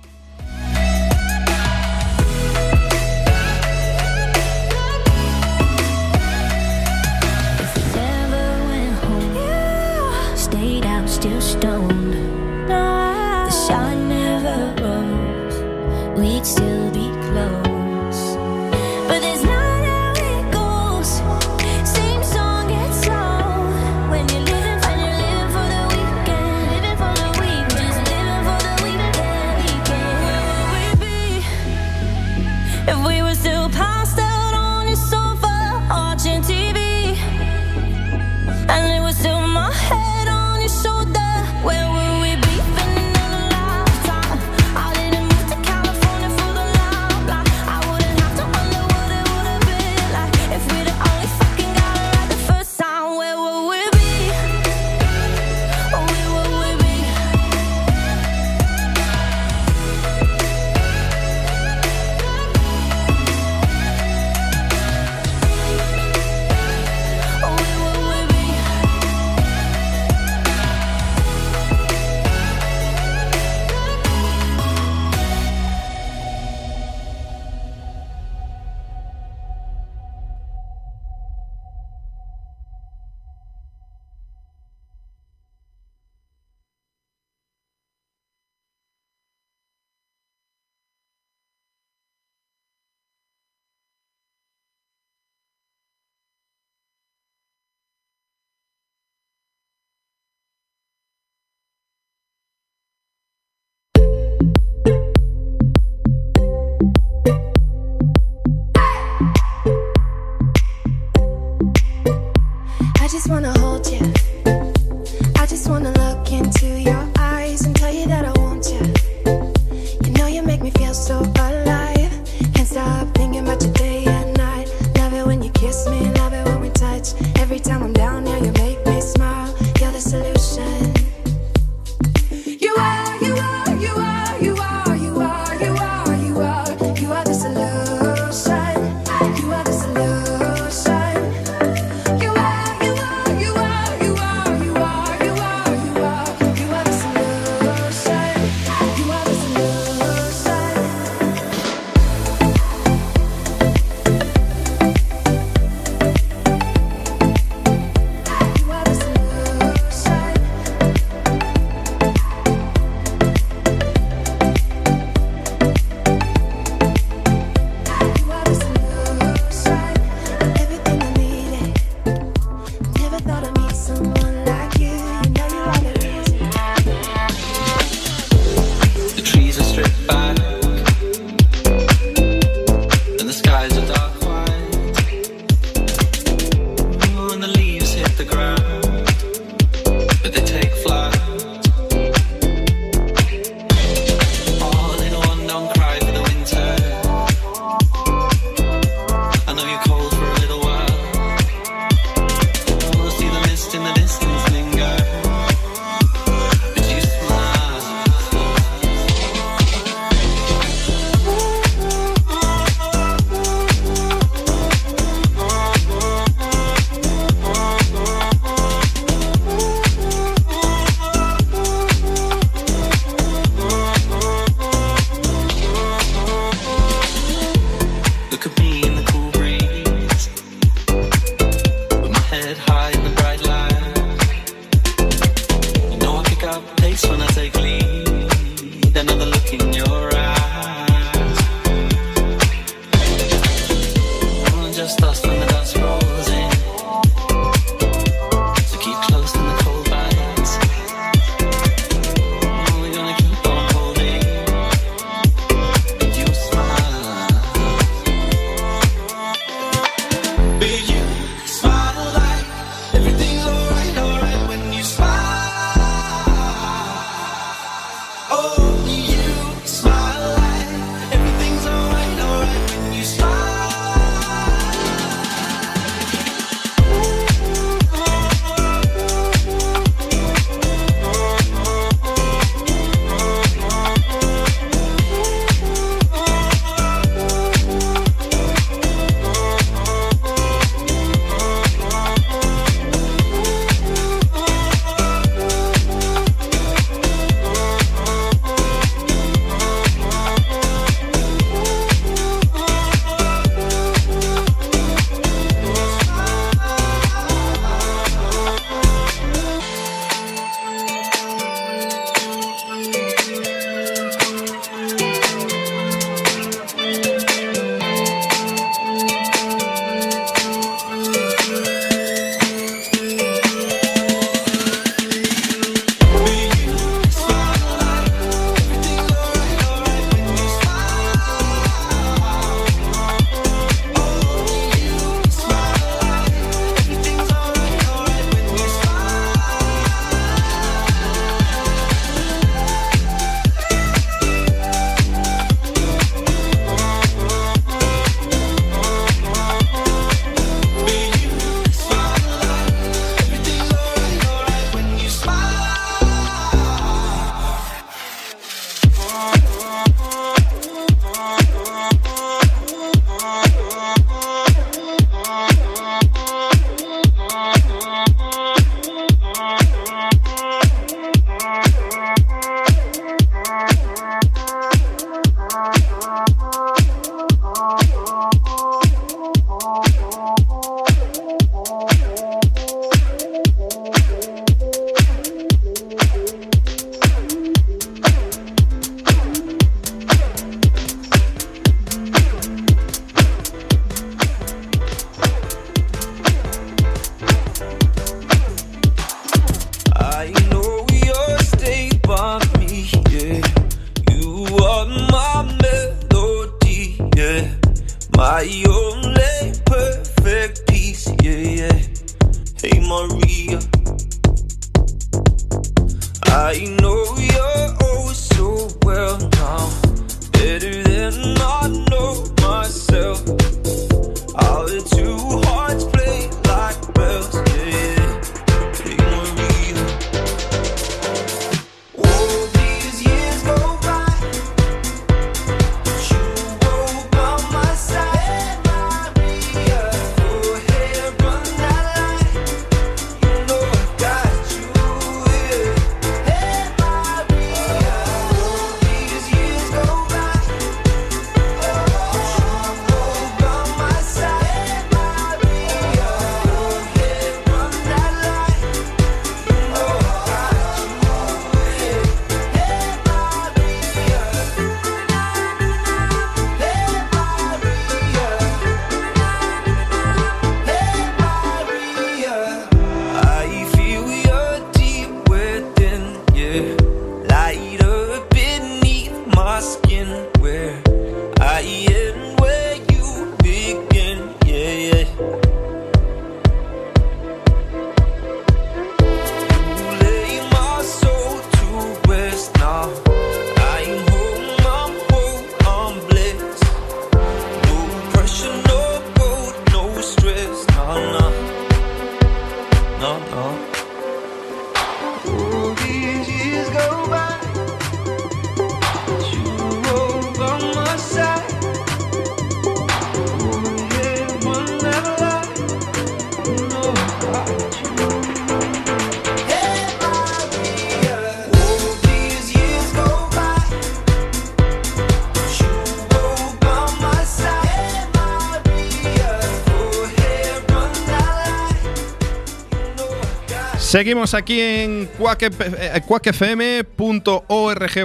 Seguimos aquí en eh, cuacfm.org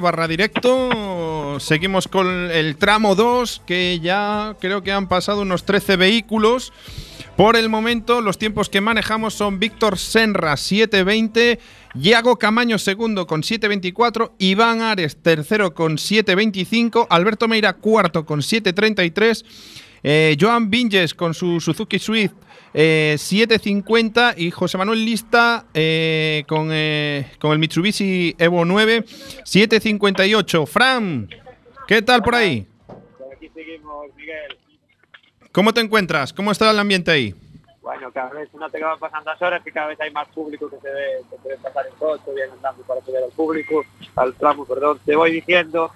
barra directo. Seguimos con el tramo 2, que ya creo que han pasado unos 13 vehículos. Por el momento, los tiempos que manejamos son Víctor Senra 720, Iago Camaño segundo con 724, Iván Ares tercero con 725, Alberto Meira cuarto con 733. Eh, Joan Vinges con su Suzuki Swift eh, 750 y José Manuel Lista eh, con, eh, con el Mitsubishi Evo 9 758. Fran, ¿qué tal por ahí? Por aquí seguimos, Miguel. ¿Cómo te encuentras? ¿Cómo está el ambiente ahí? Bueno, cada vez no te van pasando las horas, que cada vez hay más público que se ve, que se ve pasar en coche, vienen andando para subir al público, al tramo, perdón. Te voy diciendo,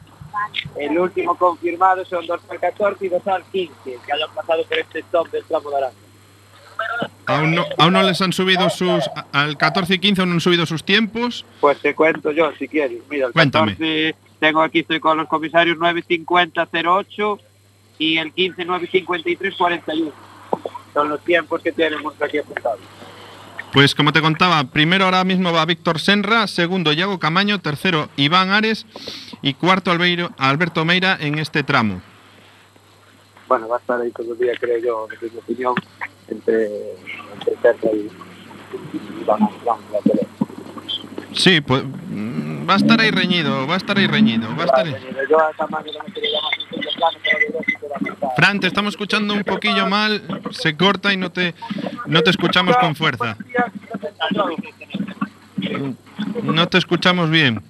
el último confirmado son dos al 14 y dos al 15, que hayan pasado por este top del tramo de Aranda. Aún no, aún no les han subido sus. Al 14 y 15 aún no han subido sus tiempos. Pues te cuento yo, si quieres. Mira, el Cuéntame. 14 tengo aquí, estoy con los comisarios 950-08 y el 15 953-41. Son los tiempos que tenemos aquí apuntados. Pues como te contaba, primero ahora mismo va Víctor Senra, segundo Iago Camaño, tercero Iván Ares y cuarto Alberto Meira en este tramo. Bueno, va a estar ahí todo el día, creo yo, desde mi opinión, entre, entre cerca y, y vamos, vamos, la pelea. Sí, pues mm, va a estar ahí reñido, va a estar ahí reñido, va a estar ahí. Fran, te estamos escuchando un poquillo mal, se corta y no te, no te escuchamos con fuerza. No te escuchamos bien.